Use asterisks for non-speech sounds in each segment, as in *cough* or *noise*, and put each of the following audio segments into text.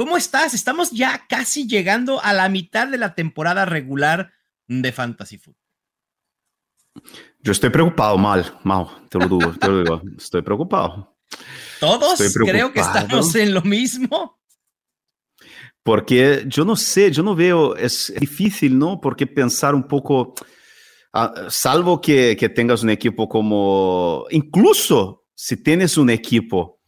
¿Cómo estás? Estamos ya casi llegando a la mitad de la temporada regular de Fantasy Football. Yo estoy preocupado, mal, mal, te lo digo, te lo digo. Estoy preocupado. Todos creo que estamos en lo mismo. Porque yo no sé, yo no veo, es difícil, ¿no? Porque pensar un poco, uh, salvo que, que tengas un equipo como, incluso si tienes un equipo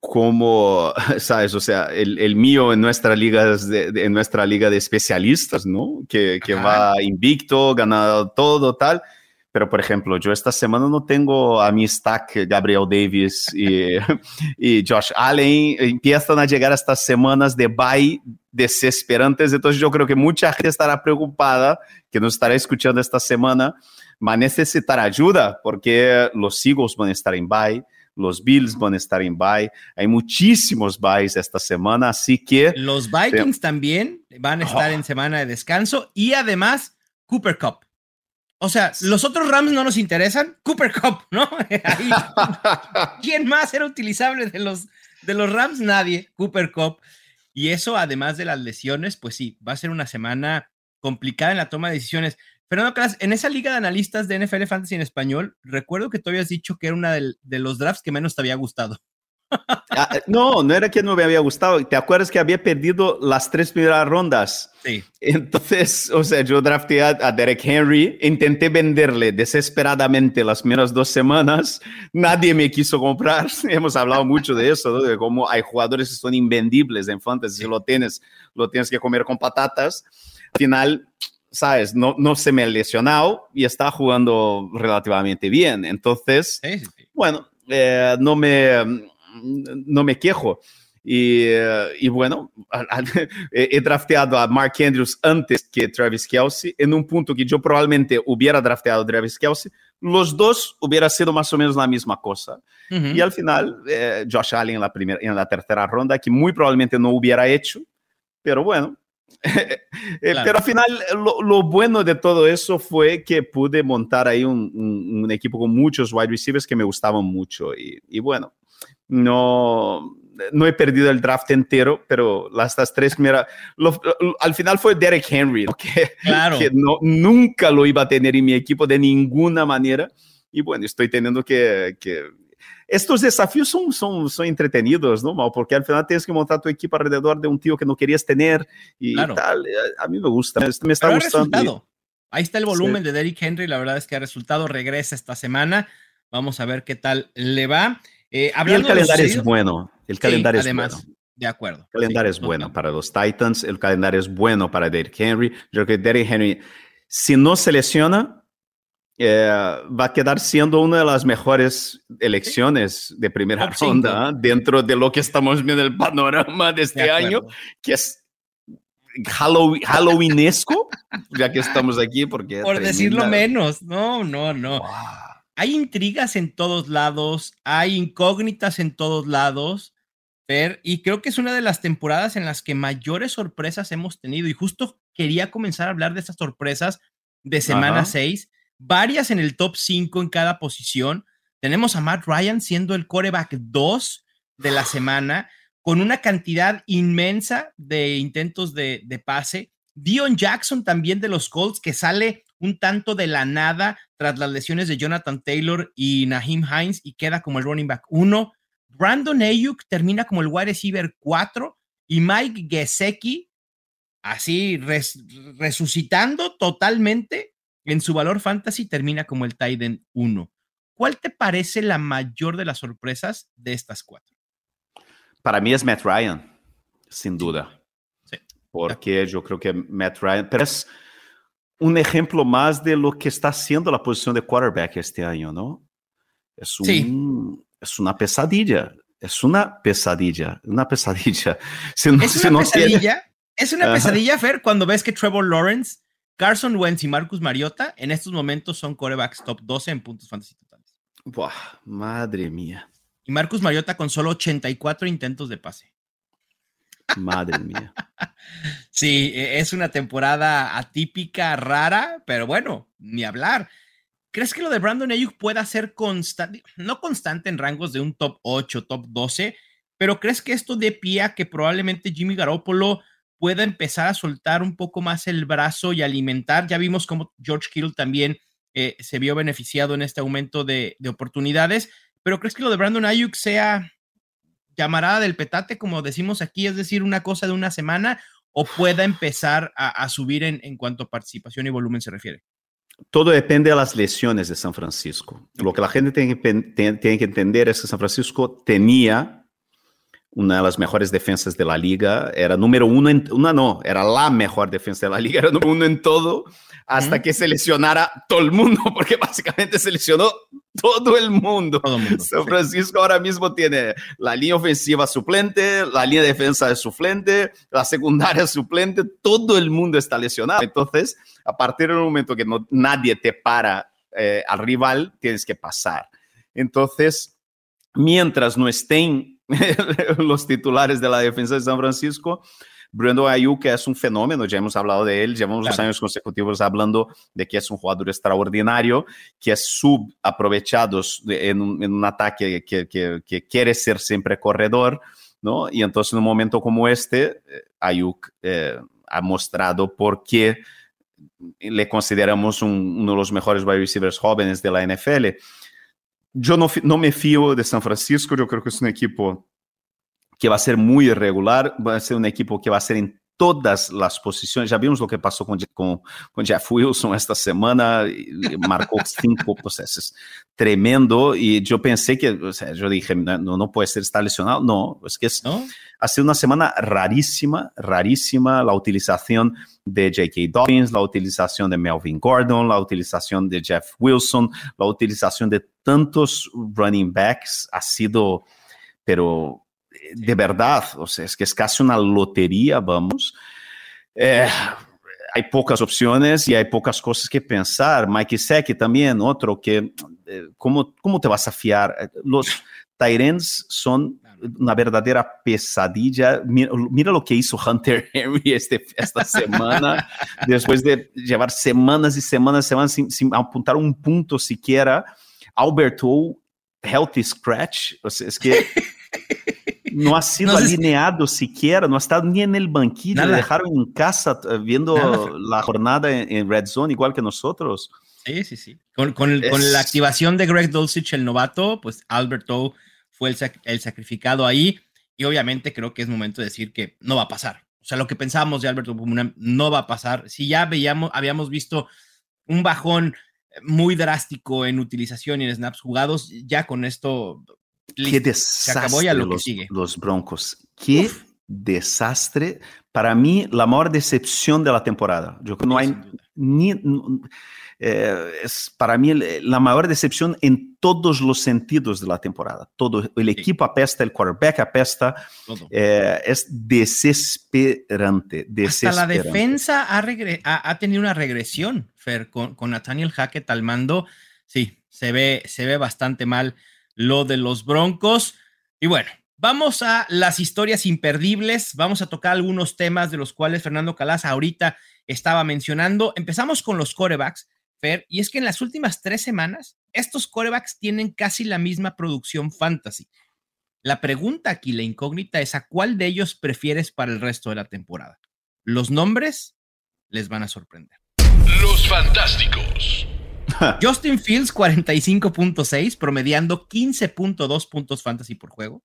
como, *laughs* sabes, o sea, el, el mío en nuestra, liga de, en nuestra liga de especialistas, ¿no? Que, que va invicto, ganado todo, tal. Pero, por ejemplo, yo esta semana no tengo a mi stack Gabriel Davis y, *laughs* y Josh Allen. Empiezan a llegar estas semanas de bye desesperantes. Entonces, yo creo que mucha gente estará preocupada, que nos estará escuchando esta semana, va a necesitar ayuda porque los Eagles van a estar en bye los Bills van a estar en bye. Hay muchísimos byes esta semana, así que... Los Vikings también van a estar en semana de descanso y además Cooper Cup. O sea, los otros Rams no nos interesan. Cooper Cup, *laughs* ¿no? *laughs* ¿Quién más era utilizable de los, de los Rams? Nadie. Cooper Cup. Y eso, además de las lesiones, pues sí, va a ser una semana complicada en la toma de decisiones. Fernando Calas, en esa liga de analistas de NFL Fantasy en español, recuerdo que tú habías dicho que era una de, los drafts que menos te había gustado. Ah, no, no era que no me había gustado. ¿Te acuerdas que había perdido las tres primeras rondas? Sí. Entonces, *laughs* o sea, yo drafté a, Derek Henry, intenté venderle desesperadamente las primeras dos semanas, nadie me quiso comprar. *laughs* Hemos hablado mucho de eso, de cómo hay jugadores que son invendibles en fantasy. Si lo tienes, lo tienes que comer con patatas. Al final, sabes, no, no se me ha lesionado y está jugando relativamente bien. Entonces, bueno, eh, no, me, no me quejo. Y, eh, y bueno, *laughs* he drafteado a Mark Andrews antes que Travis Kelsey, en un punto que yo probablemente hubiera drafteado a Travis Kelsey. Los dos hubiera sido más o menos la misma cosa. Y al final, eh, Josh Allen en la, primera, en la tercera ronda, que muy probablemente no hubiera hecho. Pero bueno, eh, pero al final, lo, bueno de todo eso fue que pude montar ahí un, un, equipo con muchos wide receivers que me gustaban mucho. Y, y, bueno, no, no he perdido el draft entero, pero las tres primeras. al final fue Derek Henry, *laughs* que, claro. que no, nunca lo iba a tener en mi equipo de ninguna manera. Y bueno, estoy teniendo que, que estos desafíos son, son, son entretenidos, ¿no? Porque al final tienes que montar tu equipo alrededor de un tío que no querías tener y tal. Eh, a mí me gusta, me está gustando. Ahí está el volumen de Derrick Henry, la verdad es que ha resultado, regresa esta semana. Vamos a ver qué tal le va. Eh, y el calendario es bueno. El calendario es bueno. De acuerdo. El calendario es bueno para los Titans, el calendario es bueno para Derrick Henry. Yo creo que Derrick Henry, si no se lesiona, eh, va a quedar siendo una de las mejores elecciones de primera ronda ¿eh? dentro de lo que estamos viendo el panorama de este año, que es Halloween, Halloweenesco, ya que estamos aquí, porque... Por decirlo menos, no, no, no. Hay intrigas en todos lados, hay incógnitas en todos lados, y creo que es una de las temporadas en las que mayores sorpresas hemos tenido, y justo quería comenzar a hablar de estas sorpresas de semana 6 varias en el top 5 en cada posición. Tenemos a Matt Ryan siendo el coreback 2 de la semana, con una cantidad inmensa de intentos de, pase. Dion Jackson también de los Colts, que sale un tanto de la nada tras las lesiones de Jonathan Taylor y Naheem Hines y queda como el running back 1. Brandon Ayuk termina como el wide receiver 4 y Mike Gesecki, así resucitando totalmente en su valor fantasy termina como el Titan 1. ¿Cuál te parece la mayor de las sorpresas de estas cuatro? Para mí es Matt Ryan, sin duda. Sí. Porque yo creo que Matt Ryan, pero es un ejemplo más de lo que está haciendo la posición de quarterback este año, ¿no? Es, un, es una pesadilla. Es una pesadilla, una pesadilla. *laughs* ¿Es una pesadilla? Es una pesadilla, Fer, cuando ves que Trevor Lawrence, Carson Wentz y Marcus Mariota en estos momentos son corebacks top 12 en puntos fantasy totales. Buah, madre mía. Y Marcus Mariota con solo 84 intentos de pase. Madre mía. *laughs* sí, e, es una temporada atípica, rara, pero bueno, ni hablar. ¿Crees que lo de Brandon Ayuk pueda ser constante, no constante en rangos de un top 8, top 12, pero crees que esto dé pie a que probablemente Jimmy Garoppolo pueda empezar a soltar un poco más el brazo y alimentar? Ya vimos cómo George Kittle también eh, se vio beneficiado en este aumento de, de oportunidades, pero ¿crees que lo de Brandon Ayuk sea llamarada del petate, como decimos aquí, es decir, una cosa de una semana, o pueda empezar a, subir en, en, cuanto a participación y volumen se refiere? Todo depende de las lesiones de San Francisco. Lo que la gente tiene que, tiene que entender es que San Francisco tenía una de las mejores defensas de la liga, era número uno, en, una no, era la mejor defensa de la liga, era número uno en todo, hasta que se lesionara todo el mundo, *laughs* porque básicamente se lesionó todo el mundo. San Francisco ahora mismo tiene la línea ofensiva suplente, la línea de defensa es suplente, la secundaria suplente, todo el mundo está lesionado. Entonces, a partir del momento que no, nadie te para eh, al rival, tienes que pasar. Entonces, mientras no estén *laughs* los titulares de la defensa de San Francisco, Brandon Ayuk es un fenómeno, ya hemos hablado de él, llevamos claro. años consecutivos hablando de que es un jugador extraordinario, que es subaprovechado en, un, en un ataque que, que, que, quiere ser siempre corredor, ¿no? Y entonces en un momento como este, eh, Ayuk eh, ha mostrado por qué le consideramos un, uno de los mejores wide receivers jóvenes de la NFL. Yo no, no me fío de San Francisco, yo creo que es un equipo que va a ser muy irregular, va a ser un equipo que va a ser en todas las posiciones. Ya vimos lo que pasó con, con, con Jeff Wilson esta semana, marcó *laughs* cinco procesos. Tremendo. Y yo pensé que, o sea, yo dije, no, no puede ser, está lesionado. No, es que es, ¿No? ha sido una semana rarísima, rarísima la utilización de J.K. Dobbins, la utilización de Melvin Gordon, la utilización de Jeff Wilson, la utilización de tantos running backs ha sido, pero de verdad, o sea, es que es casi una lotería, vamos. Eh, hay pocas opciones y hay pocas cosas que pensar. Mike Seki también, otro que, eh, ¿cómo, ¿cómo te vas a fiar? Los Tyrants son una verdadera pesadilla. Mira, mira, lo que hizo Hunter *laughs* Henry este, esta semana, después de llevar semanas y semanas, semanas sin, sin apuntar un punto siquiera. Alberto, healthy scratch, o sea, es que *laughs* no ha sido no alineado siquiera, no ha estado ni en el banquillo, Nada. le dejaron en casa eh, viendo Nada. la jornada en, en, Red Zone igual que nosotros. Sí, sí, sí. Con, con, el, es... con la activación de Greg Dulcich, el novato, pues Alberto fue el, sac el, sacrificado ahí y obviamente creo que es momento de decir que no va a pasar. O sea, lo que pensábamos de Alberto no va a pasar. Si ya veíamos, habíamos visto un bajón muy drástico en utilización y en snaps jugados, ya con esto Qué desastre se acabó ya lo los, que sigue. los Broncos. Qué Uf. desastre. Para mí, la mayor decepción de la temporada. Yo creo que no hay ni... Eh, es para mí la mayor decepción en todos los sentidos de la temporada. Todo el equipo sí. apesta, el quarterback apesta, eh, es desesperante, desesperante, Hasta la defensa ha, ha, ha, tenido una regresión, Fer, con, con Nathaniel Hackett al mando. Sí, se ve, se ve bastante mal lo de los Broncos. Y bueno, vamos a las historias imperdibles. Vamos a tocar algunos temas de los cuales Fernando Calaza ahorita estaba mencionando. Empezamos con los corebacks, Fer, y es que en las últimas tres semanas, estos corebacks tienen casi la misma producción fantasy. La pregunta aquí, la incógnita, es a cuál de ellos prefieres para el resto de la temporada. Los nombres les van a sorprender. Los fantásticos. *laughs* Justin Fields, 45.6, promediando 15.2 puntos fantasy por juego.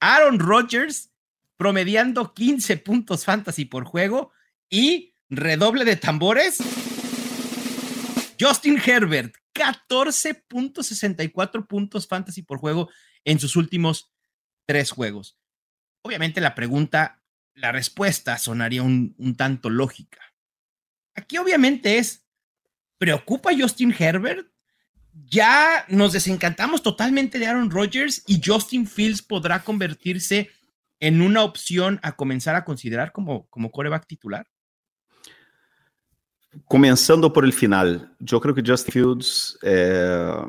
Aaron Rodgers, promediando 15 puntos fantasy por juego. Y redoble de tambores. Justin Herbert, 14.64 puntos fantasy por juego en sus últimos tres juegos. Obviamente la pregunta, la respuesta sonaría un, tanto lógica. Aquí obviamente es, ¿Preocupa Justin Herbert? Ya nos desencantamos totalmente de Aaron Rodgers y Justin Fields podrá convertirse en una opción a comenzar a considerar como, como coreback titular? Comenzando por el final, yo creo que Justin Fields, eh,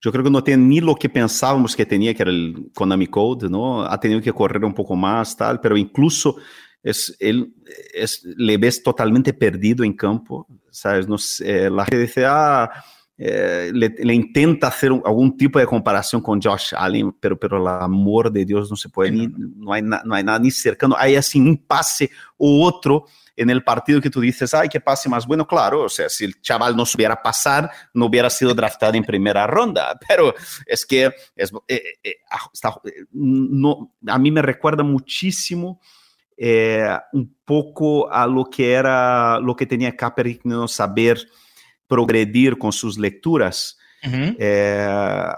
yo creo que no tiene ni lo que pensábamos que tenía, que era el Konami Code, ¿no? Ha tenido que correr un poco más, tal, pero incluso es, él es, le ves totalmente perdido en campo, ¿sabes? No sé, la gente dice, ah, eh, le, le, intenta hacer algún tipo de comparación con Josh Allen, pero por el amor de Dios no se puede, ni, no, hay na, no hay nada ni cercano, hay así un pase u otro en el partido que tú dices, ay, qué pase más bueno, claro, o sea, si el chaval no supiera pasar, no hubiera sido draftado en primera ronda, *laughs* pero es que es, eh, eh, está, no, a mí me recuerda muchísimo eh, un poco a lo que era, lo que tenía Kaepernick no saber progredir con sus lecturas. Uh -huh. eh,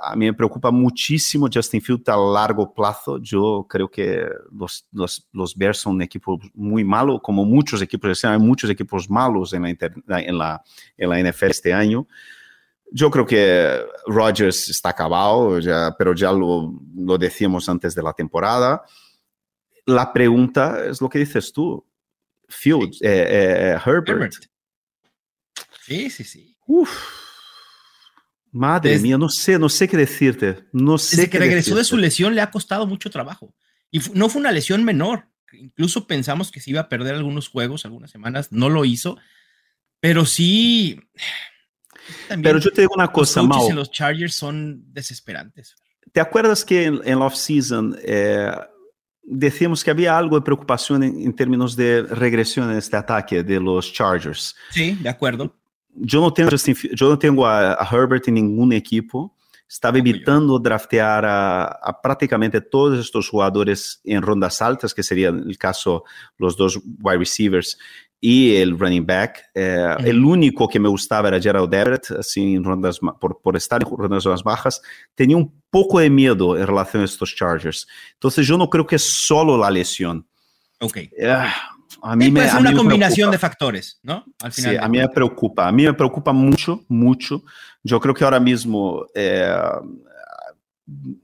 a mí me preocupa muchísimo Justin Fields a largo plazo. Yo creo que los, los, los Bears son un equipo muy malo, como muchos equipos, hay muchos equipos malos en la, inter, en la, en la NFL este año. Yo creo que Rodgers está acabado, ya, pero ya lo, lo decíamos antes de la temporada. La pregunta es lo que dices tú, Fields, eh, eh, Herbert. Herbert. Sí, sí, sí. Uf. Madre desde, mía, no sé, no sé qué decirte. No sé desde que regresó decirte. de su lesión le ha costado mucho trabajo. Y no fue una lesión menor. Incluso pensamos que se iba a perder algunos juegos, algunas semanas. No lo hizo. Pero sí. También, pero yo te digo una cosa, los en los Chargers son desesperantes. ¿Te acuerdas que en, en la off-season eh, decíamos que había algo de preocupación en, en, términos de regresión en este ataque de los Chargers? Sí, de acuerdo. Tengo, Justin, no tengo a, a Herbert en ningún equipo. Estaba evitando draftear a, a, prácticamente todos estos jugadores en rondas altas, que serían el caso los dos wide receivers y el running back. Eh, uh -huh. El único que me gustaba era Gerald Everett, así en rondas, por, por estar en rondas más bajas. Tenía un poco de miedo en relación a estos Chargers. Entonces yo no creo que es solo la lesión. Ok. Uh, a mí me, puede ser una combinación de factores, ¿no? Al final sí, a mí me preocupa. A mí me preocupa mucho, mucho. Yo creo que ahora mismo eh,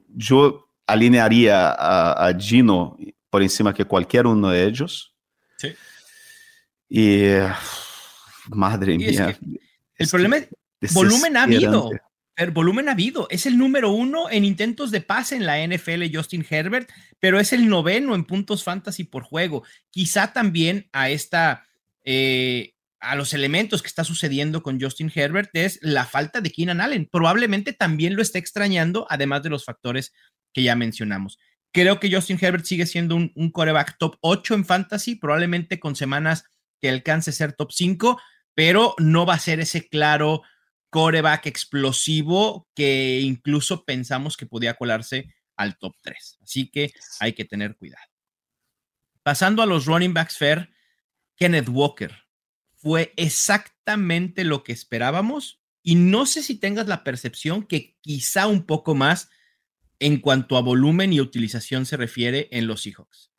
yo alinearía a, a, Gino por encima que cualquier uno de ellos. Sí. Y madre y mía. Es que el problema es volumen ha habido. El volumen ha habido. Es el número uno en intentos de pase en la NFL, Justin Herbert, pero es el noveno en puntos fantasy por juego. Quizá también a esta, eh, a los elementos que está sucediendo con Justin Herbert es la falta de Keenan Allen. Probablemente también lo esté extrañando, además de los factores que ya mencionamos. Creo que Justin Herbert sigue siendo un, un coreback top 8 en fantasy, probablemente con semanas que alcance ser top 5, pero no va a ser ese claro coreback explosivo que incluso pensamos que podía colarse al top 3. Así que hay que tener cuidado. Pasando a los running backs fair, Kenneth Walker fue exactamente lo que esperábamos y no sé si tengas la percepción que quizá un poco más en cuanto a volumen y utilización se refiere en los Seahawks.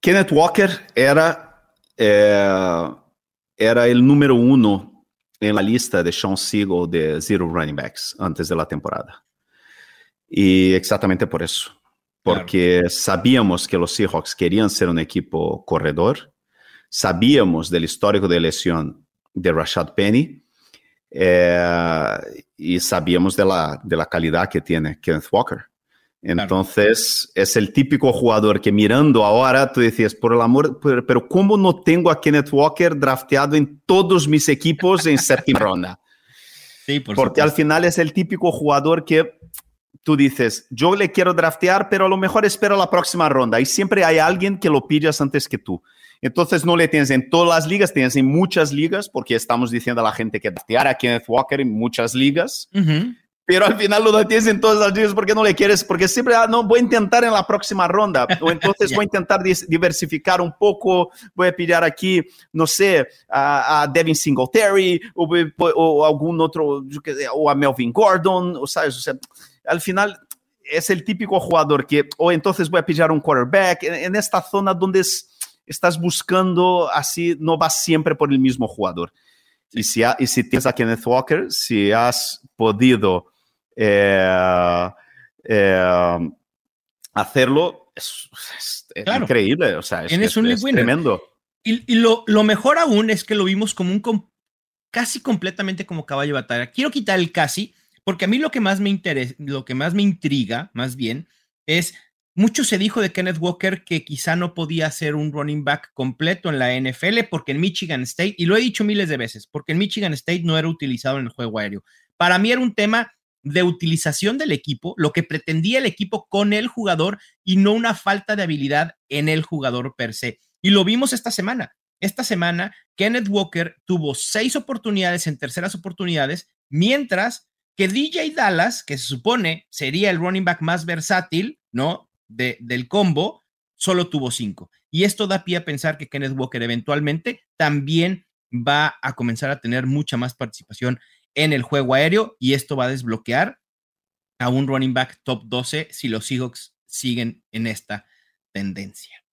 Kenneth Walker era, eh, era el número uno en la lista de Sean Siegel de Zero Running Backs antes de la temporada. Y exactamente por eso. Porque claro. sabíamos que los Seahawks querían ser un equipo corredor, sabíamos del histórico de lesión de Rashad Penny eh, y sabíamos de la, de la calidad que tiene Kenneth Walker. Entonces, claro. es el típico jugador que mirando ahora, tú decías, por el amor, pero, pero ¿cómo no tengo a Kenneth Walker drafteado en todos mis equipos en *laughs* séptima ronda? Sí, por Porque supuesto. al final es el típico jugador que tú dices, yo le quiero draftear, pero a lo mejor espero la próxima ronda. Y siempre hay alguien que lo pillas antes que tú. Entonces no le tienes en todas las ligas, tienes en muchas ligas, porque estamos diciendo a la gente que draftear a Kenneth Walker en muchas ligas. Uh -huh pero al final lo tienes en todas las ligas porque no le quieres, porque siempre, ah, no, voy a intentar en la próxima ronda, o entonces *laughs* yeah. voy a intentar diversificar un poco, voy a pillar aquí, no sé, a, a Devin Singletary, o, o, algún otro, o a Melvin Gordon, o sabes, o sea, al final es el típico jugador que, o entonces voy a pillar un quarterback, en, en esta zona donde es, estás buscando, así, no vas siempre por el mismo jugador. Y si, ha, y si tienes a Kenneth Walker, si has podido eh, eh, hacerlo es, increíble. O sea, es, un tremendo. Y, lo, lo, mejor aún es que lo vimos como un casi completamente como caballo de batalla. Quiero quitar el casi, porque a mí lo que más me interesa, lo que más me intriga, más bien, es mucho se dijo de Kenneth Walker que quizá no podía ser un running back completo en la NFL porque en Michigan State, y lo he dicho miles de veces, porque en Michigan State no era utilizado en el juego aéreo. Para mí era un tema de utilización del equipo, lo que pretendía el equipo con el jugador y no una falta de habilidad en el jugador per se. Y lo vimos esta semana. Esta semana, Kenneth Walker tuvo seis oportunidades en terceras oportunidades, mientras que DJ Dallas, que se supone sería el running back más versátil, ¿no? De, del combo, solo tuvo cinco. Y esto da pie a pensar que Kenneth Walker eventualmente también va a comenzar a tener mucha más participación en el juego aéreo y esto va a desbloquear a un running back top 12 si los Seahawks siguen en esta tendencia.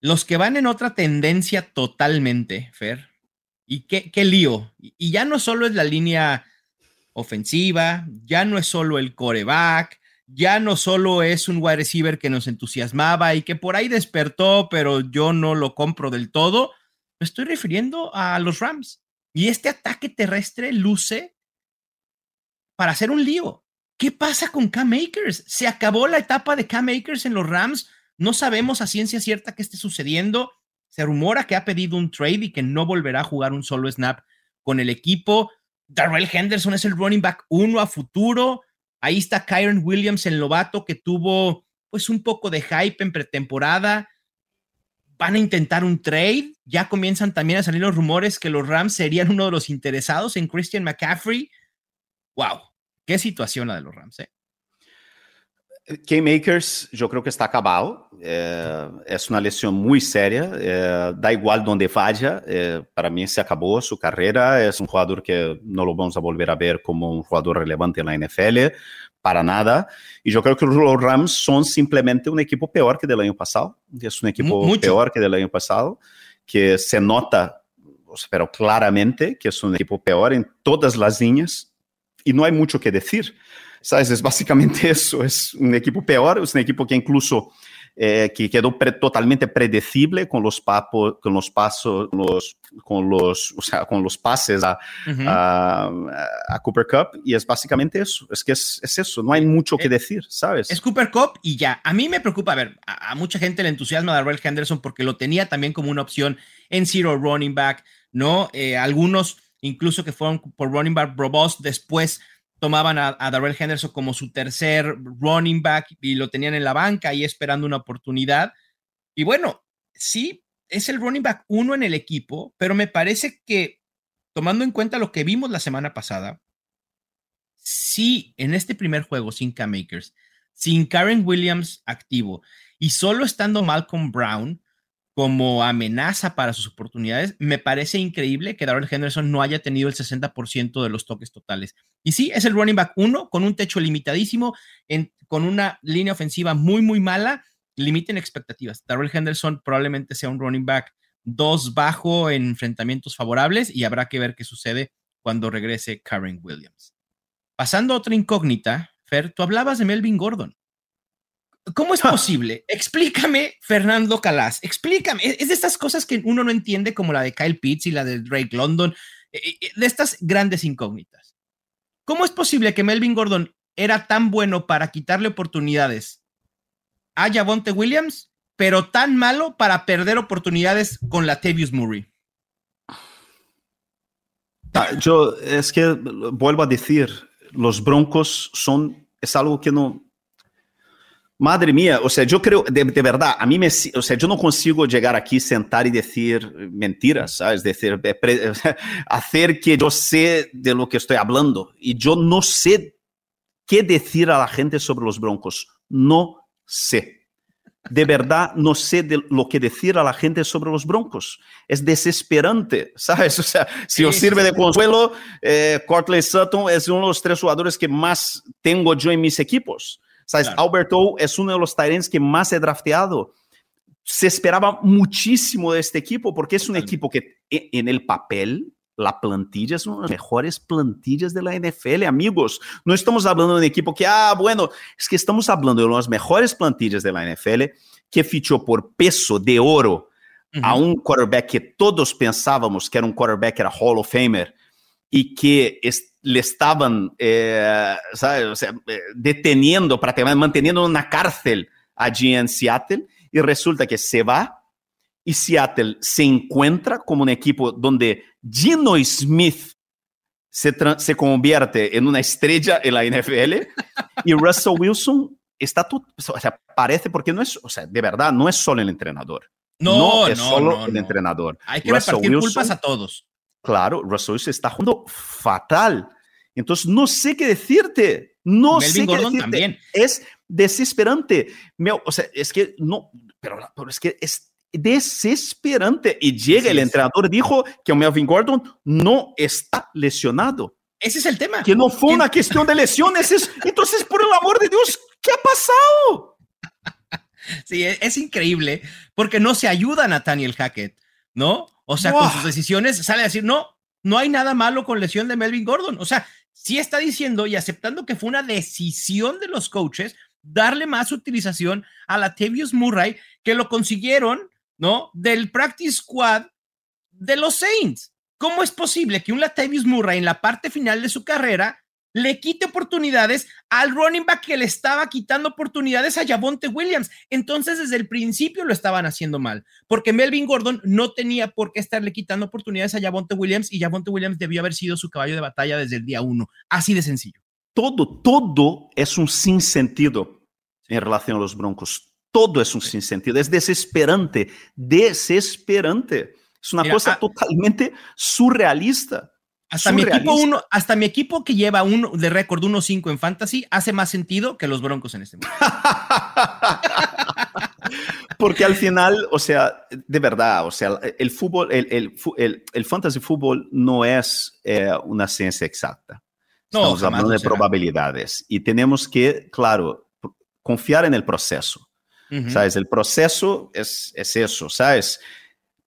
Los que van en otra tendencia totalmente, Fer, y qué, qué lío. Y ya no solo es la línea ofensiva, ya no es solo el coreback, ya no solo es un wide receiver que nos entusiasmaba y que por ahí despertó, pero yo no lo compro del todo. Me estoy refiriendo a los Rams. Y este ataque terrestre luce para hacer un lío. ¿Qué pasa con Cam Akers? Se acabó la etapa de Cam Akers en los Rams. No sabemos a ciencia cierta qué esté sucediendo. Se rumora que ha pedido un trade y que no volverá a jugar un solo snap con el equipo. Darrell Henderson es el running back uno a futuro. Ahí está Kyron Williams, el novato que tuvo pues un poco de hype en pretemporada van a intentar un trade. Ya comienzan también a salir los rumores que los Rams serían uno de los interesados en Christian McCaffrey. Wow, qué situación la de los Rams. ¿eh? K-Makers, yo creo que está acabado. Eh, es una lesión muy seria. Eh, da igual donde vaya. Eh, para mí se acabó su carrera. Es un jugador que no lo vamos a volver a ver como un jugador relevante en la NFL para nada. Y yo creo que los Rams son simplemente un equipo peor que del año pasado. Es un equipo peor que del año pasado, que se nota, pero claramente que es un equipo peor en todas las líneas y no hay mucho que decir. ¿Sabes? Es básicamente eso. *laughs* Es un equipo peor, es un equipo que incluso eh, que quedó totalmente predecible con los, papos, con los pasos, los, con, los, o sea, con los pases a, a, Cooper Cup. Y es básicamente eso, es que es, es eso, no hay mucho que eh, decir, ¿sabes? Es Cooper Cup y ya. A mí me preocupa, a ver, a, mucha gente le entusiasma a Darrell Henderson porque lo tenía también como una opción en zero running back, ¿no? Eh, algunos incluso que fueron por running back Brobos después tomaban a, Darrell Henderson como su tercer running back y lo tenían en la banca ahí esperando una oportunidad. Y bueno, sí, es el running back uno en el equipo, pero me parece que tomando en cuenta lo que vimos la semana pasada, sí, en este primer juego sin Cam Makers, sin Karen Williams activo y solo estando Malcolm Brown, como amenaza para sus oportunidades, me parece increíble que Darrell Henderson no haya tenido el 60% de los toques totales. Y sí, es el running back uno, con un techo limitadísimo, con una línea ofensiva muy, muy mala, limiten expectativas. Darrell Henderson probablemente sea un running back dos bajo en enfrentamientos favorables y habrá que ver qué sucede cuando regrese Karen Williams. Pasando a otra incógnita, Fer, tú hablabas de Melvin Gordon. ¿Cómo es posible? Explícame, Fernando Calas, explícame. Es de estas cosas que uno no entiende, como la de Kyle Pitts y la de Drake London, eh, eh, de estas grandes incógnitas. ¿Cómo es posible que Melvin Gordon era tan bueno para quitarle oportunidades a Javonte Williams, pero tan malo para perder oportunidades con la Tavius Murray? Yo es que vuelvo a decir, los Broncos son, es algo que no, Madre mía, o sea, yo creo, de, verdad, a mí me, o sea, yo no consigo llegar aquí, sentar y decir mentiras, ¿sabes? Decir, *laughs* hacer que yo sé de lo que estoy hablando. Y yo no sé qué decir a la gente sobre los Broncos. No sé. De verdad, no sé de lo que decir a la gente sobre los Broncos. Es desesperante, ¿sabes? O sea, si os sirve de consuelo, eh, Cortley Sutton es uno de los tres jugadores que más tengo yo en mis equipos. ¿Sabes? Alberto es uno de los Tyrants que más he drafteado. Se esperaba muchísimo de este equipo porque es un equipo que e, en el papel la plantilla es una de las mejores plantillas de la NFL, amigos. No estamos hablando de un equipo que, ah, bueno, es que estamos hablando de las mejores plantillas de la NFL que fichó por peso de oro a un quarterback que todos pensábamos que era un quarterback, era Hall of Famer, y que le estaban eh, ¿sabes? O sea, eh, deteniendo, prácticamente manteniendo en una cárcel allí en Seattle, y resulta que se va y Seattle se encuentra como un equipo donde Gino Smith se, se convierte en una estrella en la NFL y Russell Wilson está todo, o sea, parece porque no es, o sea, de verdad, no es solo el entrenador. No, no es solo el entrenador. Hay que Russell repartir Wilson, culpas a todos. Claro, Russell Wilson está jugando fatal. Entonces, no sé qué decirte. No Melvin sé Gordon qué decirte. también. Es desesperante. o sea, es que no, pero, pero es que es desesperante. Y llega sí, el entrenador, dijo que Melvin Gordon no está lesionado. Ese es el tema. Que no fue una cuestión de lesiones. Es, entonces, por el amor de Dios, ¿qué ha pasado? *laughs* Sí, es, es increíble porque no se ayuda a Nathaniel Hackett, ¿no? O sea, wow. con sus decisiones sale a decir, no, no hay nada malo con lesión de Melvin Gordon. O sea, sí está diciendo y aceptando que fue una decisión de los coaches darle más utilización a Latavius Murray, que lo consiguieron ¿no? Del practice squad de los Saints. ¿Cómo es posible que un Latavius Murray en la parte final de su carrera le quite oportunidades al running back que le estaba quitando oportunidades a Javonte Williams? Entonces, desde el principio lo estaban haciendo mal, porque Melvin Gordon no tenía por qué estarle quitando oportunidades a Javonte Williams y Javonte Williams debió haber sido su caballo de batalla desde el día uno. Así de sencillo. Todo, todo es un sinsentido en relación a los Broncos todo es un sinsentido, es desesperante, desesperante. Es una Mira, cosa ah, totalmente surrealista. Hasta mi, equipo uno, hasta mi equipo que lleva uno de récord 1-5 en fantasy hace más sentido que los Broncos en este momento. *laughs* Porque al final, o sea, de verdad, o sea, el fútbol, el, el, el, el fantasy fútbol no es eh, una ciencia exacta. No, Estamos hablando de será. probabilidades y tenemos que, claro, confiar en el proceso. Ujú. ¿sabes? El proceso es, es eso, ¿sabes?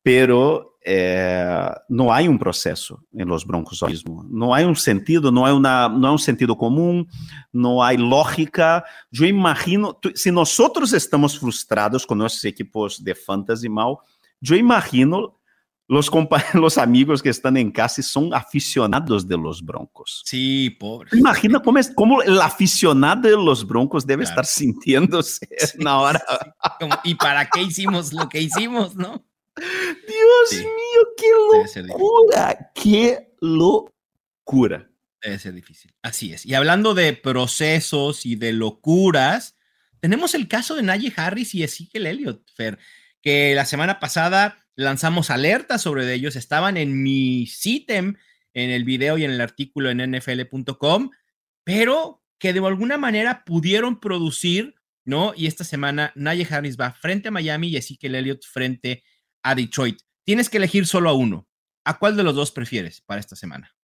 Pero eh, no hay un proceso en los broncos. No hay un sentido, no hay, una, no hay un sentido común, no hay lógica. Yo imagino, si nosotros estamos frustrados con nuestros equipos de fantasy mal, yo imagino los, *laughs* los amigos que están en casa son aficionados de los broncos. Sí, pobre. Imagina cómo, es, cómo el aficionado de los broncos debe Claro. estar sintiéndose *laughs* Sí, en ahora. sí, Como, ¿Y para qué hicimos lo que hicimos, no? Dios Sí. mío, qué locura, qué locura. Debe ser difícil. Así es. Y hablando de procesos y de locuras, tenemos el caso de Najee Harris y Ezekiel Elliott, Fer, que la semana pasada lanzamos alertas sobre ellos. Estaban en mi sitem, en el video y en el artículo en nfl.com, pero que de alguna manera pudieron producir, ¿no? Y esta semana Najee Harris va frente a Miami y Ezekiel Elliott frente a Detroit. Tienes que elegir solo a uno. ¿A cuál de los dos prefieres para esta semana?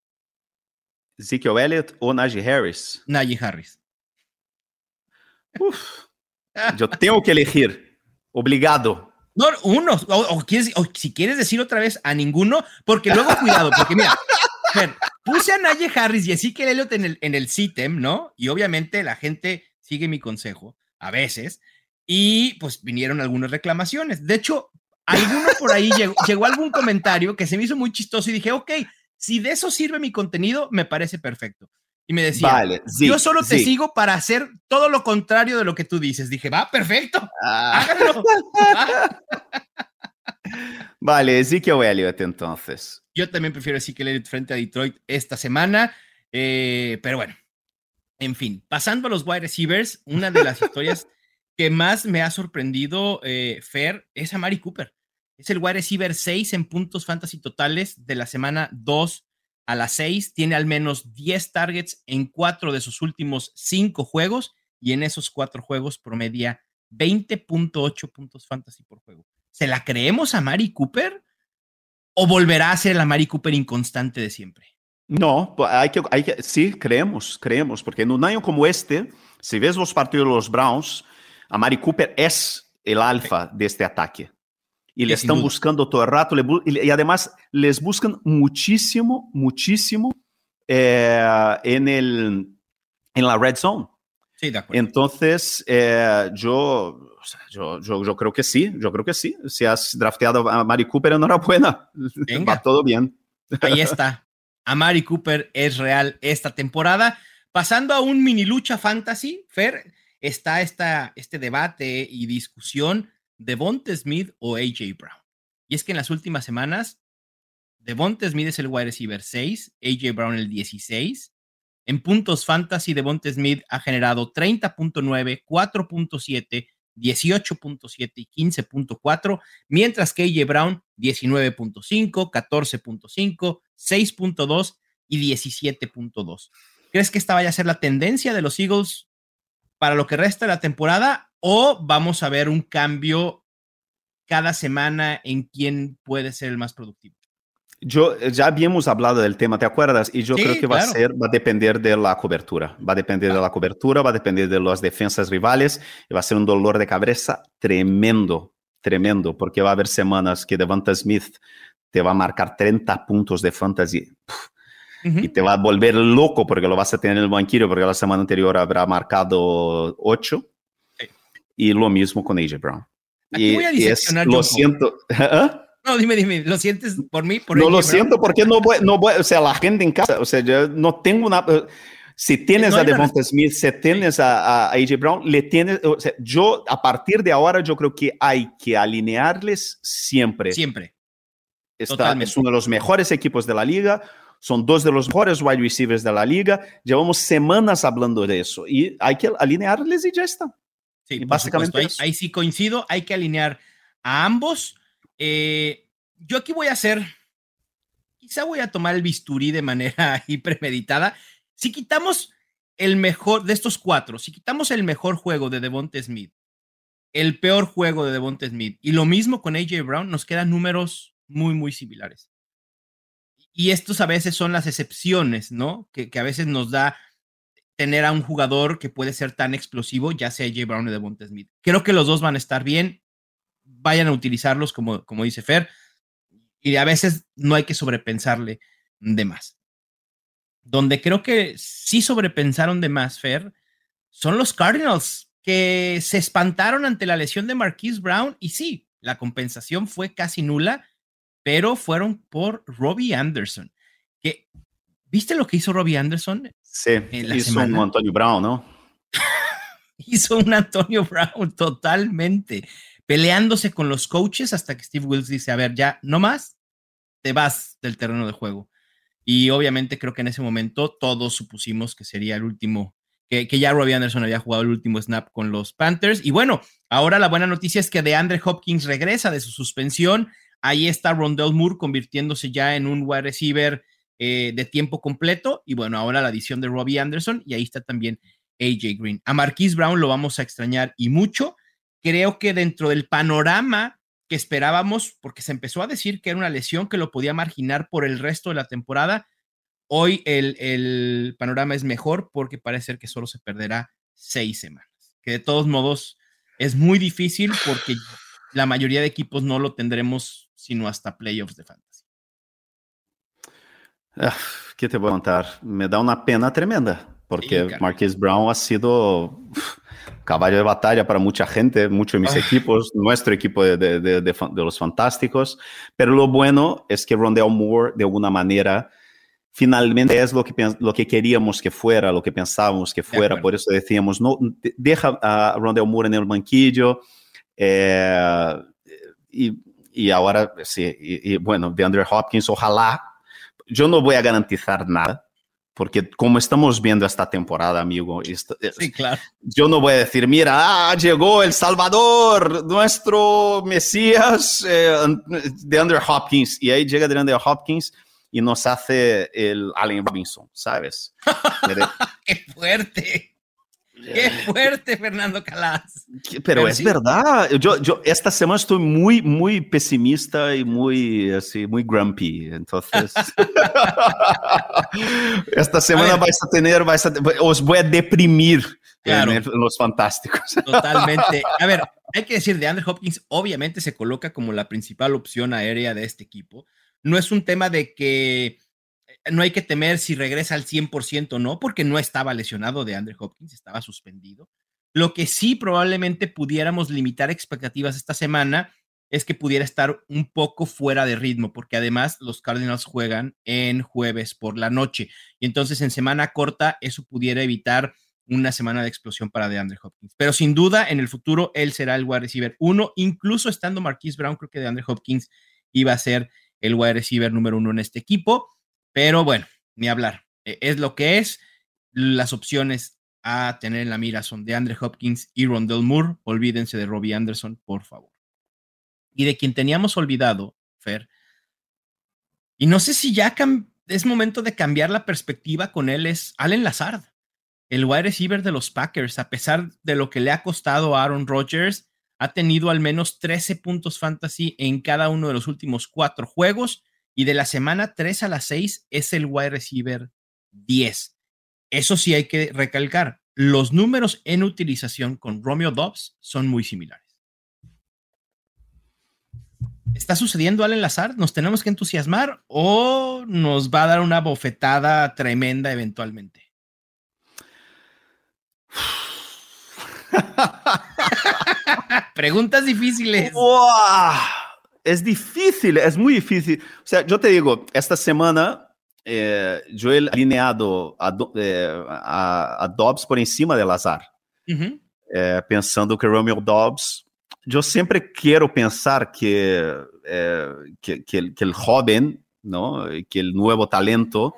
Ezekiel Elliott o Najee Harris. Najee Harris. Uf, yo tengo que elegir, obligado. No, uno, o, o quieres- o si quieres decir otra vez a ninguno, porque luego cuidado, porque mira, Fer, puse a Najee Harris y así que Elliot en el, en el CITEM, ¿no? Y obviamente la gente sigue mi consejo, a veces, y pues vinieron algunas reclamaciones. De hecho, alguno por ahí llegó, llegó algún comentario que se me hizo muy chistoso y dije, ok, si de eso sirve mi contenido, me parece perfecto. Y me decía, Vale, sí, yo solo te sí. sigo para hacer todo lo contrario de lo que tú dices. Dije, va, perfecto, Ah, háganlo. Va. *laughs* vale, Ezekiel Elliott entonces. Yo también prefiero Ezekiel Elliott frente a Detroit esta semana. eh, pero bueno, en fin, pasando a los wide receivers, una de las *laughs* historias que más me ha sorprendido, eh, Fer, es a Mari Cooper. Es el wide receiver 6 en puntos fantasy totales de la semana 2 a la 6. Tiene al menos 10 targets en cuatro de sus últimos cinco juegos y en esos cuatro juegos promedia 20.8 puntos fantasy por juego. ¿Se la creemos a Mari Cooper? ¿O volverá a ser la Mari Cooper inconstante de siempre? No, que, sí, creemos, creemos, porque en un año como este, si ves los partidos de los Browns, a Mari Cooper es el alfa de este ataque. Y le están buscando todo el rato y, además les buscan muchísimo, muchísimo eh, en, el, en la red zone. Sí, de acuerdo. Entonces, eh, yo, yo, yo, yo, creo que sí, yo creo que sí. Si has drafteado a Mari Cooper, enhorabuena. *laughs* Venga. Va todo bien. Ahí está. A Mari Cooper es real esta temporada. Pasando a un mini lucha fantasy, Fer, está esta, este debate y discusión Devonte Smith o AJ Brown. Y es que en las últimas semanas, Devonte Smith es el wide receiver 6, AJ Brown el 16. En puntos fantasy, Devonte Smith ha generado 30.9, 4.7, 18.7 y 15.4, mientras que AJ Brown 19.5, 14.5, 6.2 y 17.2. ¿Crees que esta vaya a ser la tendencia de los Eagles para lo que resta de la temporada o vamos a ver un cambio cada semana en quién puede ser el más productivo? Yo eh, ya habíamos hablado del tema, ¿te acuerdas? Y yo creo que va a ser, va a depender de la cobertura, va a depender de la cobertura, va a depender de las defensas rivales y va a ser un dolor de cabeza tremendo, tremendo, porque va a haber semanas que Devonta Smith te va a marcar 30 puntos de fantasy y te va a volver loco porque lo vas a tener en el banquillo porque la semana anterior habrá marcado 8 y lo mismo con AJ Brown. Aquí y, voy a es, lo siento. *laughs* ¿Ah? No, dime, dime, ¿lo sientes por mí? Por no lo siento porque no voy, no voy, o sea, la gente en casa, o sea, yo no tengo una... Eh, si tienes a Devonta Smith, si tienes a, a, AJ Brown, le tienes, o sea, yo a partir de ahora yo creo que hay que alinearles siempre. Siempre. Está, es uno de los mejores equipos de la liga, son dos de los mejores wide receivers de la liga. Llevamos semanas hablando de eso y hay que alinearles y ya está. Sí, básicamente. Ahí, sí coincido, hay que alinear a ambos. Eh, yo aquí voy a hacer, quizá voy a tomar el bisturí de manera *laughs* premeditada. Si quitamos el mejor de estos cuatro, si quitamos el mejor juego de Devonte Smith, el peor juego de Devonte Smith y lo mismo con AJ Brown, nos quedan números muy, muy similares. Y estos a veces son las excepciones, ¿no? Que, que a veces nos da tener a un jugador que puede ser tan explosivo, ya sea J. Brown o Devonta Smith. Creo que los dos van a estar bien. Vayan a utilizarlos, como, como dice Fer. Y a veces no hay que sobrepensarle de más. Donde creo que sí sobrepensaron de más, Fer, son los Cardinals, que se espantaron ante la lesión de Marquise Brown. Y sí, la compensación fue casi nula, pero fueron por Robbie Anderson. Que, ¿Viste lo que hizo Robbie Anderson? Sí, hizo un Antonio Brown, ¿no? *laughs* hizo un Antonio Brown totalmente, peleándose con los coaches hasta que Steve Wills dice, a ver, ya, no más, te vas del terreno de juego. Y obviamente creo que en ese momento todos supusimos que sería el último, que, que ya Robbie Anderson había jugado el último snap con los Panthers. Y bueno, ahora la buena noticia es que de Andre Hopkins regresa de su suspensión. Ahí está Rondell Moore convirtiéndose ya en un wide receiver eh, de tiempo completo. Y bueno, ahora la adición de Robbie Anderson y ahí está también AJ Green. A Marquise Brown lo vamos a extrañar y mucho. Creo que dentro del panorama que esperábamos, porque se empezó a decir que era una lesión que lo podía marginar por el resto de la temporada, hoy el, el panorama es mejor porque parece ser que solo se perderá seis semanas. Que de todos modos es muy difícil porque la mayoría de equipos no lo tendremos sino hasta playoffs de fantasy. Ah, ¿Qué te voy a contar? Me da una pena tremenda, porque Marquise Brown ha sido caballo de batalla para mucha gente, muchos de mis equipos, nuestro equipo de, de, de, de, los fantásticos, pero lo bueno es que Rondell Moore, de alguna manera, finalmente es lo que, lo que queríamos que fuera, lo que pensábamos que fuera, por eso decíamos, no, deja a Rondell Moore en el banquillo, eh, y, y, ahora, sí, y, y bueno, de Andrew Hopkins, ojalá yo no voy a garantizar nada, porque como estamos viendo esta temporada, amigo, sí, claro. yo no voy a decir, mira, ah, llegó el Salvador, nuestro Mesías eh, de Andrew Hopkins, y ahí llega de Andrew Hopkins y nos hace el Allen Robinson, ¿sabes? *laughs* ¡Qué fuerte! Qué fuerte, Fernando Calas. Pero, pero es sí. verdad. Yo, yo esta semana estoy muy, muy pesimista y muy, así, muy grumpy. Entonces, *laughs* esta semana a vais a tener, vais a, os voy a deprimir claro. en, en los fantásticos. *laughs* Totalmente. A ver, hay que decir, de Andrew Hopkins obviamente se coloca como la principal opción aérea de este equipo. No es un tema de que no hay que temer si regresa al 100% o no, porque no estaba lesionado de Andrew Hopkins, estaba suspendido. Lo que sí probablemente pudiéramos limitar expectativas esta semana es que pudiera estar un poco fuera de ritmo, porque además los Cardinals juegan en jueves por la noche. Y entonces en semana corta eso pudiera evitar una semana de explosión para DeAndre Hopkins. Pero sin duda, en el futuro, él será el wide receiver uno, incluso estando Marquise Brown, creo que DeAndre Hopkins iba a ser el wide receiver número uno en este equipo. Pero bueno, ni hablar. E, es lo que es. Las opciones a tener en la mira son de Andre Hopkins y Rondell Moore. Olvídense de Robbie Anderson, por favor. Y de quien teníamos olvidado, Fer. Y no sé si ya es momento de cambiar la perspectiva con él, es Allen Lazard, el wide receiver de los Packers. A pesar de lo que le ha costado a Aaron Rodgers, ha tenido al menos 13 puntos fantasy en cada uno de los últimos cuatro juegos y de la semana 3 a la 6 es el wide receiver 10. Eso sí hay que recalcar, los números en utilización con Romeo Dobbs son muy similares. ¿Está sucediendo Allen Lazar? ¿Nos tenemos que entusiasmar o nos va a dar una bofetada tremenda eventualmente? *laughs* Preguntas difíciles. ¡Wow! Es difícil, es muy difícil. O sea, yo te digo, esta semana eh, he alineado a, eh, a, a, Dobbs por encima de Lazar, uh -huh. eh, pensando que Romeo Dobbs, yo siempre quiero pensar que, eh, que, que, el, que, el, joven, ¿no? que el nuevo talento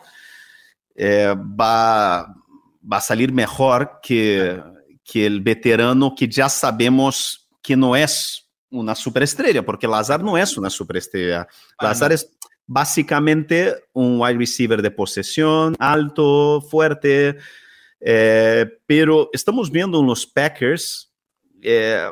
eh, va, va a salir mejor que, que el veterano que ya sabemos que no es una superestrella, porque Lazar no es una superestrella. Lazar es básicamente un wide receiver de posesión, alto, fuerte, eh, pero estamos viendo en los Packers eh,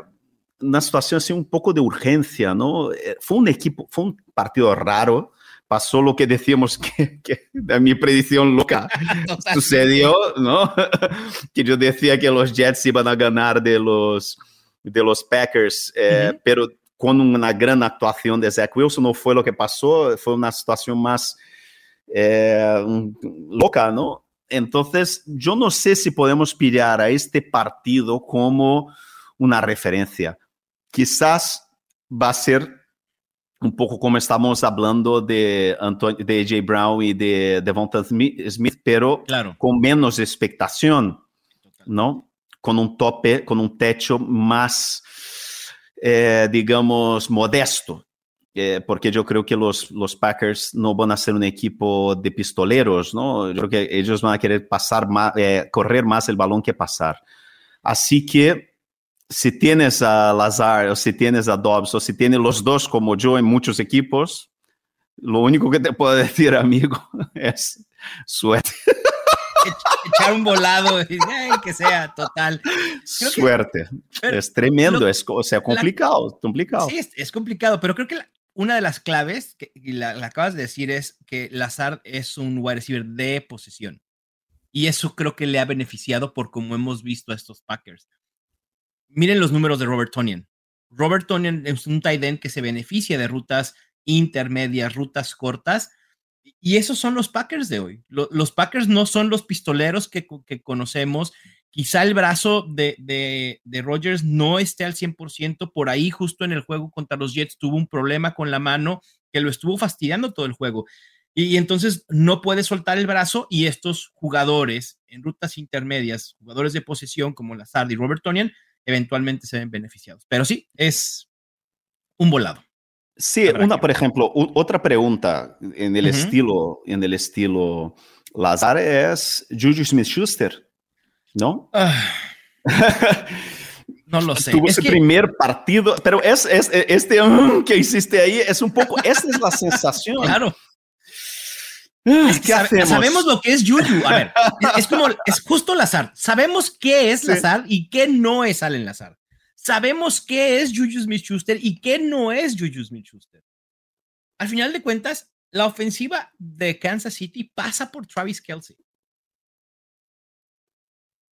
una situación así un poco de urgencia, ¿no? Eh, fue un equipo, fue un partido raro, pasó lo que decíamos *laughs* que, que de mi predicción loca *laughs* sucedió, ¿no? *laughs* que yo decía que los Jets iban a ganar de los de los Packers, eh, uhum. pero con una gran actuación de Zach Wilson, no fue lo que pasó, fue una situación más eh, loca, ¿no? Entonces, yo no sé si podemos pillar a este partido como una referencia. Quizás va a ser un poco como estamos hablando de, Antonio, de AJ Brown y de Devonta Smith, pero claro. con menos expectación, ¿no? Con un tope, con un techo más, eh, digamos, modesto. Eh, porque yo creo que los, los Packers no van a ser un equipo de pistoleros, ¿no? Yo creo que ellos van a querer pasar más, eh, correr más el balón que pasar. Así que si tienes a Lazar o si tienes a Dobbs o si tienes los dos como yo en muchos equipos, lo único que te puedo *laughs* decir, amigo, es suerte. Echar un volado, y, que sea total. Creo Suerte. Que, es tremendo, lo, es o sea, complicado, la, complicado. Sí, es, es, complicado, pero creo que la, una de las claves que la, la, acabas de decir es que Lazard es un wide receiver de posesión. Y eso creo que le ha beneficiado por como hemos visto a estos Packers. Miren los números de Robert Tonian. Robert Tonian es un tight end que se beneficia de rutas intermedias, rutas cortas, y esos son los Packers de hoy. Los, Packers no son los pistoleros que, que conocemos. Quizá el brazo de, de, de, Rogers no esté al 100%. Por ahí, justo en el juego contra los Jets, tuvo un problema con la mano que lo estuvo fastidiando todo el juego. Y, entonces no puede soltar el brazo. Y estos jugadores en rutas intermedias, jugadores de posesión como Lazard y Robert Tonian, eventualmente se ven beneficiados. Pero sí, es un volado. Sí, una, por ejemplo, otra pregunta en el uh -huh. estilo, en el estilo Lazar es Juju Smith-Schuster, ¿no? Uh, no lo *laughs* sé. Tuvo es su que... primer partido, pero es, es este um, que hiciste ahí es un poco, esta es la sensación. Claro. sabemos lo que es Juju. A ver, es, como, es justo Lazar. Sabemos qué es Lazar y qué no es Allen Lazar. Sabemos qué es Juju Smith-Schuster y qué no es Juju Smith-Schuster. Al final de cuentas, la ofensiva de Kansas City pasa por Travis Kelsey.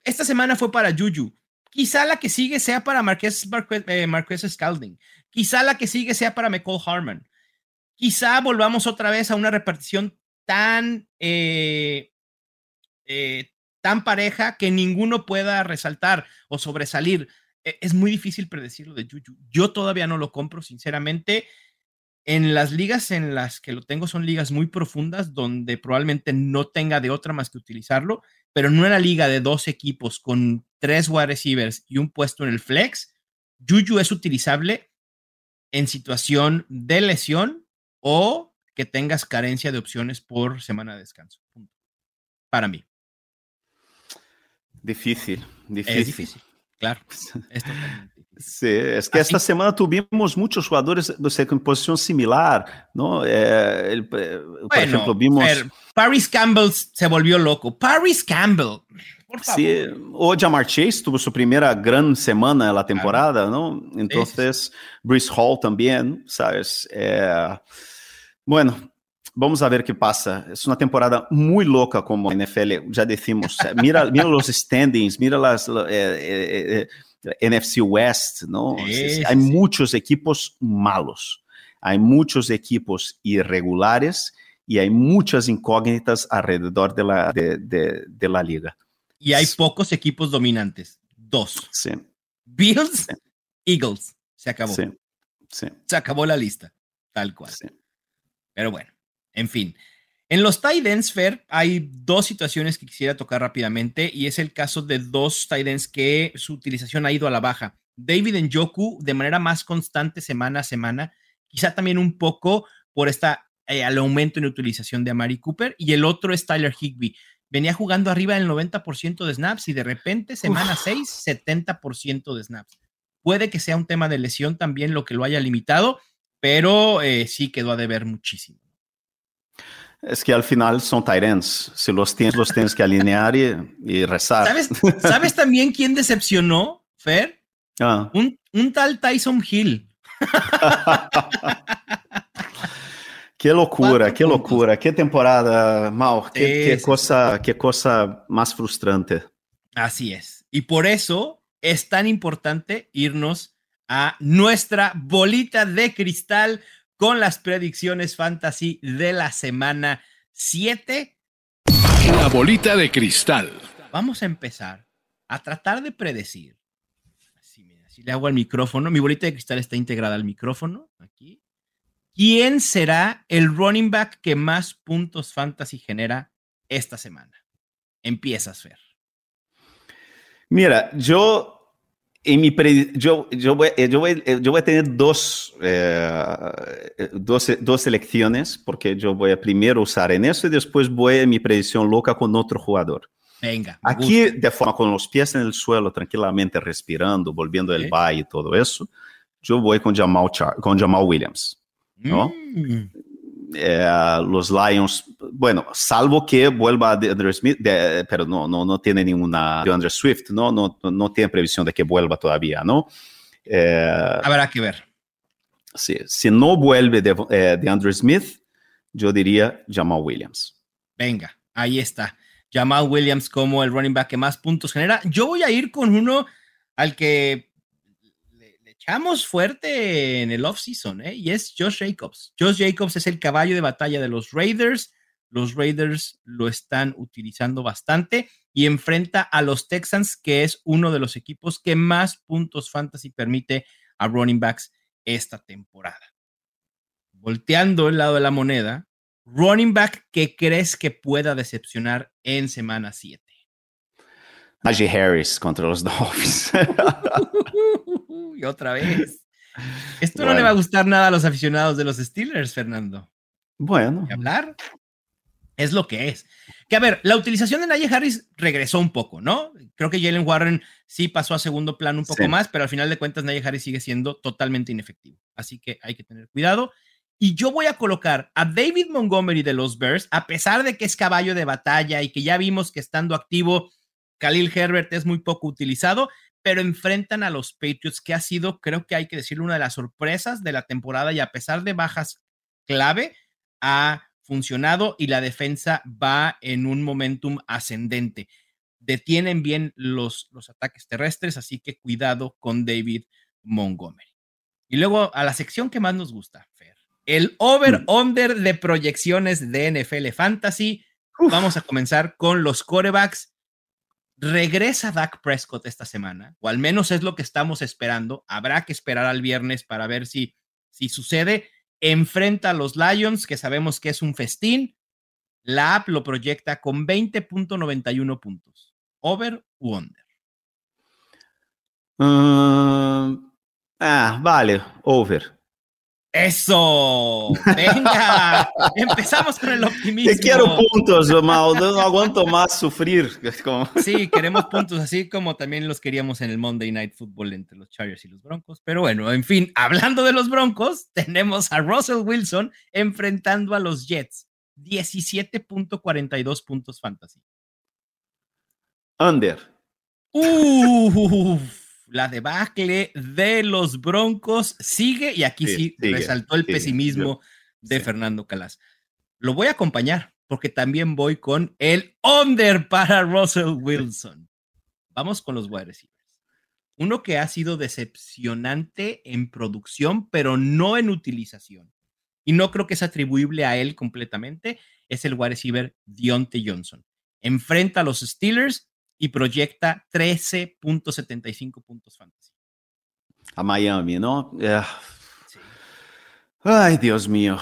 Esta semana fue para Juju. Quizá la que sigue sea para Marquez, Marquez, eh, Scalding. Quizá la que sigue sea para McCall Harman. Quizá volvamos otra vez a una repartición tan, eh, eh, tan pareja que ninguno pueda resaltar o sobresalir. E, es muy difícil predecirlo de Juju. Yo todavía no lo compro, sinceramente. En las ligas en las que lo tengo son ligas muy profundas donde probablemente no tenga de otra más que utilizarlo, pero en la liga de dos equipos con tres wide receivers y un puesto en el flex, Juju es utilizable en situación de lesión o que tengas carencia de opciones por semana de descanso. Para mí. Difícil, difícil. Es difícil, claro. *laughs* Es Sí, es que esta semana tuvimos muchos jugadores en posición similar, ¿no? Eh, el, eh, por ejemplo, vimos... Paris Campbell se volvió loco. Paris Campbell. Por favor. Sí, o Jamar Chase tuvo su primera gran semana de la temporada. ¿no? Entonces. Bruce Hall también, ¿sabes? Eh, bueno, Vamos a ver qué pasa. Es una temporada muy loca como NFL, ya decimos. Mira, *laughs* mira los standings, mira las, eh, eh, NFC West, ¿no? Sí, hay sí. muchos equipos malos, hay muchos equipos irregulares y hay muchas incógnitas alrededor de la, de, de, de la liga. Y hay pocos equipos dominantes. Dos. Sí. Bills. Eagles. Se acabó. Se acabó la lista. Tal cual. Pero bueno, en fin. En los tight ends, Fer, hay dos situaciones que quisiera tocar rápidamente y es el caso de dos tight ends que su utilización ha ido a la baja. David Njoku de manera más constante semana a semana, quizá también un poco por esta eh, al aumento en utilización de Amari Cooper y el otro es Tyler Higby. Venía jugando arriba del 90% de snaps y de repente semana Uf. 6, 70% de snaps. Puede que sea un tema de lesión también lo que lo haya limitado, pero eh, sí quedó a deber muchísimo. Es que al final son Tyrants. Si los tienes, los tienes que alinear y, y rezar. ¿Sabes, ¿Sabes, también quién decepcionó, Fer? Ah. Un, un, tal Tyson Hill. *laughs* qué locura, qué locura, qué temporada, Mau. Qué, qué, cosa, qué cosa más frustrante. Así es. Y por eso es tan importante irnos a nuestra bolita de cristal con las predicciones fantasy de la semana 7. La bolita de cristal. Vamos a empezar a tratar de predecir. Así, mira, así le hago al micrófono. Mi bolita de cristal está integrada al micrófono. Aquí. ¿Quién será el running back que más puntos fantasy genera esta semana? Empiezas, Fer. Mira, yo en mi yo, yo, voy, yo, voy, yo voy a tener dos, eh, dos, dos elecciones, porque yo voy a primero usar en eso y después voy a mi predicción loca con otro jugador. Venga. Aquí, gusta. de forma con los pies en el suelo, tranquilamente respirando, volviendo del ¿Eh? bye y todo eso, yo voy con Jamal, Char con Jamal Williams. ¿no? Mm. Eh, los Lions, bueno, salvo que vuelva de Andrew Smith, de, pero no, no, no tiene ninguna de Andrew Swift, ¿no? No, no tiene previsión de que vuelva todavía, ¿no? Eh, Habrá que ver. Sí, si no vuelve de, eh, de Andrew Smith, yo diría Jamal Williams. Venga, ahí está. Jamal Williams como el running back que más puntos genera. Yo voy a ir con uno al que fuerte en el offseason, ¿eh? Y es Josh Jacobs. Josh Jacobs es el caballo de batalla de los Raiders. Los Raiders lo están utilizando bastante y enfrenta a los Texans, que es uno de los equipos que más puntos fantasy permite a running backs esta temporada. Volteando el lado de la moneda, running back que crees que pueda decepcionar en semana 7. Najee Harris contra los *laughs* Dolphins. y otra vez. Esto bueno. no le va a gustar nada a los aficionados de los Steelers, Fernando. Bueno. ¿Y hablar? Es lo que es. Que a ver, la utilización de Najee Harris regresó un poco, ¿no? Creo que Jalen Warren sí pasó a segundo plano un poco sí. más, pero al final de cuentas Najee Harris sigue siendo totalmente inefectivo. Así que hay que tener cuidado. Y yo voy a colocar a David Montgomery de los Bears, a pesar de que es caballo de batalla y que ya vimos que estando activo, Khalil Herbert es muy poco utilizado, pero enfrentan a los Patriots, que ha sido, creo que hay que decirlo, una de las sorpresas de la temporada y a pesar de bajas clave, ha funcionado y la defensa va en un momentum ascendente. Detienen bien los, los ataques terrestres, así que cuidado con David Montgomery. Y luego a la sección que más nos gusta, Fer. El over-under de proyecciones de NFL Fantasy. Vamos a comenzar con los corebacks. Regresa Dak Prescott esta semana, o al menos es lo que estamos esperando. Habrá que esperar al viernes para ver si, si sucede enfrenta a los Lions, que sabemos que es un festín. La app lo proyecta con 20.91 puntos. ¿Over u under? Uh, ah, vale, over. Eso, venga, *laughs* empezamos con el optimismo. Te quiero puntos, Mal, no aguanto más sufrir. Sí, queremos puntos, así como también los queríamos en el Monday Night Football entre los Chargers y los Broncos. Pero bueno, en fin, hablando de los Broncos, tenemos a Russell Wilson enfrentando a los Jets. 17.42 puntos fantasy. Under. Uf la debacle de los Broncos sigue y aquí sí, resaltó el pesimismo de Fernando Calas. Lo voy a acompañar porque también voy con el under para Russell Wilson. Vamos con los wide receivers. Uno que ha sido decepcionante en producción, pero no en utilización. Y no creo que es atribuible a él completamente. Es el wide receiver Dionte Johnson. Enfrenta a los Steelers y proyecta 13.75 puntos fantasy. A Miami, ¿no? Ay, Dios mío.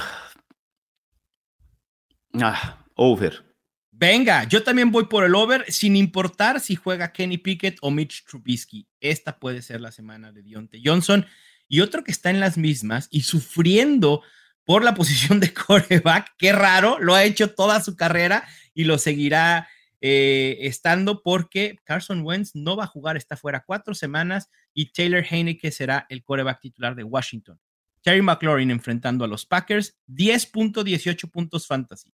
Ah, over. Venga, yo también voy por el over, sin importar si juega Kenny Pickett o Mitch Trubisky. Esta puede ser la semana de Dionte Johnson. Y otro que está en las mismas y sufriendo por la *laughs* posición de coreback, qué raro, lo ha hecho toda su carrera y lo seguirá eh, estando porque Carson Wentz no va a jugar, está fuera cuatro semanas y Taylor Heineke será el coreback titular de Washington. Terry McLaurin enfrentando a los Packers, 10.18 puntos fantasy.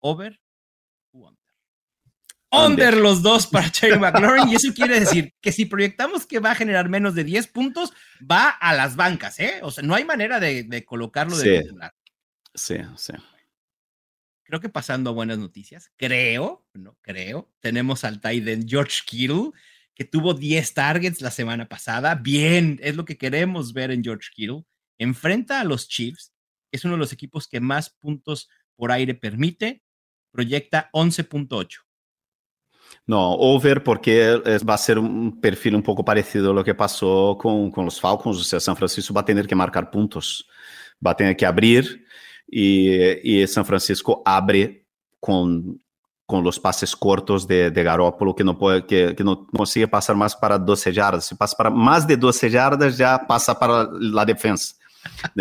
Over under. Under los dos para Terry *laughs* McLaurin y eso quiere decir que si proyectamos que va a generar menos de 10 puntos, va a las bancas, ¿eh? O sea, no hay manera de, colocarlo de titular. Sí, sí creo que pasando a buenas noticias, creo, no creo, tenemos al Titan George Kittle, que tuvo 10 targets la semana pasada. Bien, es lo que queremos ver en George Kittle. Enfrenta a los Chiefs, que es uno de los equipos que más puntos por aire permite, proyecta 11.8. No, over porque va a ser un perfil un poco parecido a lo que pasó con, con los Falcons. O sea, San Francisco va a tener que marcar puntos, va a tener que abrir y, San Francisco abre con, con los pases cortos de, de Garópolo, que no, puede, que, que, no consigue pasar más para 12 yardas. Si pasa para más de 12 yardas, ya pasa para la defensa. *laughs*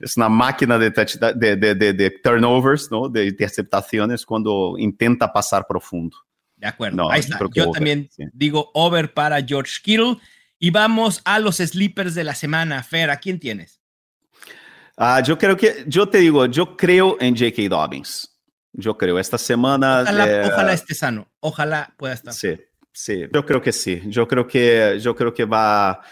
es una máquina de, de, de, de, turnovers, ¿no? de interceptaciones cuando intenta pasar profundo. De acuerdo, ahí está. Yo también digo over para George Kittle. Y vamos a los sleepers de la semana. Fer, ¿a quién tienes? Ah, yo creo que, yo te digo, yo creo en J.K. Dobbins. Yo creo, esta semana... Ojalá, esté sano, ojalá pueda estar. Sí, sí, yo creo que sí. Yo creo que, yo creo que va...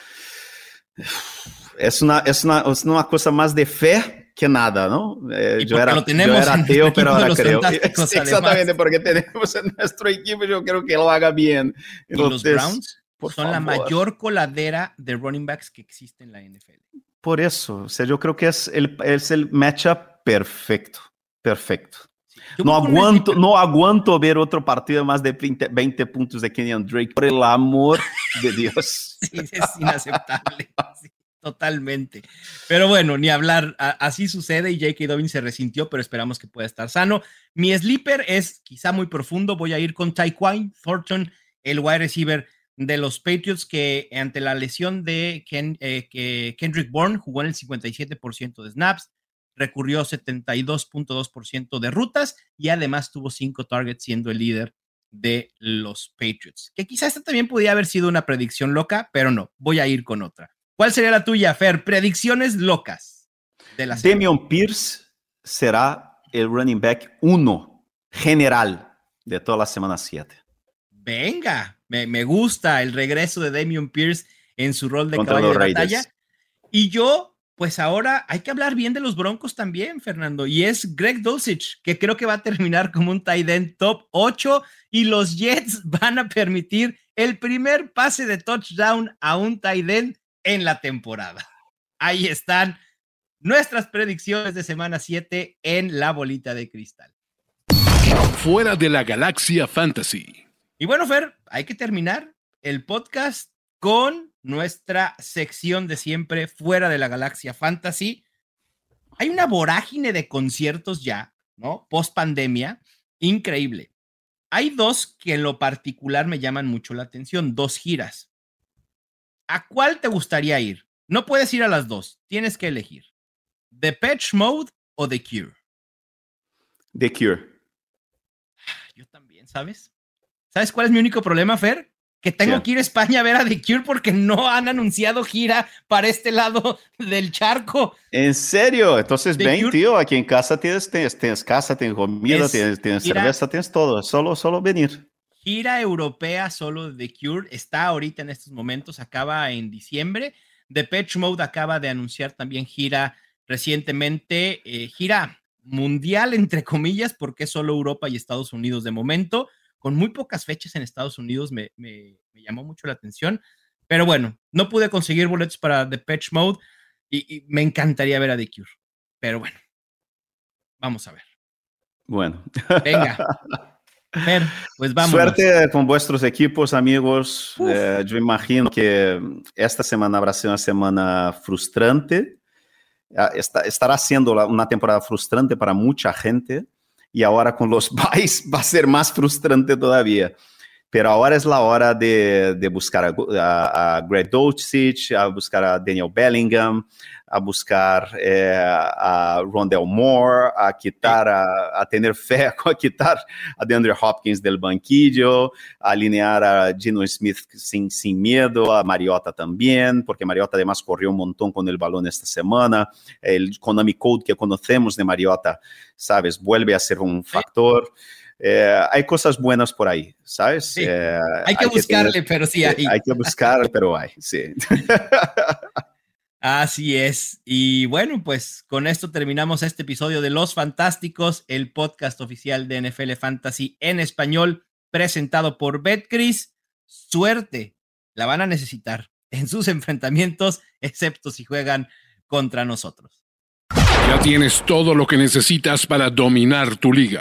Es una, es una, es una cosa más de fe que nada, ¿no? Eh, yo, era, yo era ateo, pero ahora creo. Exactamente, porque tenemos en nuestro equipo, yo creo que lo haga bien. Entonces, ¿Y los Browns son la mayor coladera de running backs que existe en la NFL. Por eso, o sea, yo creo que es el, es el matchup perfecto, perfecto. no aguanto, no aguanto ver otro partido más de 20, puntos de Kenyan Drake, por el amor de Dios. *laughs* sí, es inaceptable. totalmente. Pero bueno, ni hablar, así sucede y J.K. Dobbins se resintió, pero esperamos que pueda estar sano. Mi sleeper es quizá muy profundo, voy a ir con Taekwon Thornton, el wide receiver de los Patriots que ante la lesión de eh, que Kendrick Bourne jugó en el 57% de snaps, recurrió 72.2% de rutas y además tuvo cinco targets siendo el líder de los Patriots. Que quizás esta también podría haber sido una predicción loca, pero no, voy a ir con otra. ¿Cuál sería la tuya, Fer? Predicciones locas. de la Damian Pierce será el running back 1 general de toda la semana 7. Venga, me, gusta el regreso de Damian Pierce en su rol de caballo de batalla. Y yo, pues ahora hay que hablar bien de los Broncos también, Fernando. Y es Greg Dulcich, que creo que va a terminar como un tight end top 8 y los Jets *laughs* van a permitir el primer pase de touchdown a un tight end en la temporada. Ahí están nuestras predicciones de semana 7 en la bolita de cristal. Fuera de la galaxia fantasy. Y bueno, Fer, hay que terminar el podcast con nuestra sección de siempre fuera de la galaxia fantasy. Hay una vorágine de conciertos ya, ¿no? Post pandemia, increíble. Hay dos que en lo particular me llaman mucho la atención, dos giras. ¿A cuál te gustaría ir? No puedes ir a las dos, tienes que elegir. ¿The Patch Mode o The Cure? The Cure. Yo también, ¿sabes? ¿Sabes cuál es mi único problema, Fer? Que tengo que ir a España a ver a The Cure porque no han anunciado gira para este lado *laughs* del charco. ¿En serio? Entonces ven, tío, aquí en casa tienes, tienes, casa, tienes comida, tienes, cerveza, tienes todo. Solo, solo venir. Gira europea solo de The Cure está ahorita en estos momentos, acaba en diciembre. The Patch Mode acaba de anunciar también gira recientemente, eh, gira mundial, entre comillas, porque es solo Europa y Estados Unidos de momento, con muy pocas fechas en Estados Unidos, me, llamó mucho la atención. Pero bueno, no pude conseguir boletos para The Patch Mode y, me encantaría ver a The Cure. Pero bueno, vamos a ver. Bueno. Venga. *laughs* pues vamos. Suerte con vuestros equipos, amigos. Eh, yo imagino que esta semana habrá sido una semana frustrante Ah, estará siendo una temporada frustrante para mucha gente y ahora con los *laughs* buys va a ser más frustrante todavía. Pero ahora es la hora de, de buscar a, a, Greg Dulcich, a buscar a Daniel Bellingham, a buscar eh, a Rondell Moore, a quitar, a, a, tener fe, *laughs* a quitar a DeAndre Hopkins del banquillo, a alinear a Gino Smith sin, sin miedo, a Mariota también, porque Mariota además corrió un montón con el balón esta semana. El Konami Code que conocemos de Mariota, sabes, vuelve a ser un factor. Eh, hay cosas buenas por ahí, ¿sabes? Eh, hay que buscarle, pero sí hay. Hay que buscar, pero hay, sí. *laughs* Así es. Y bueno, pues con esto terminamos este episodio de Los Fantásticos, el podcast oficial de NFL Fantasy en español, presentado por BetCris. Suerte, la van a necesitar en sus enfrentamientos, excepto si juegan contra nosotros. Ya tienes todo lo que necesitas para dominar tu liga.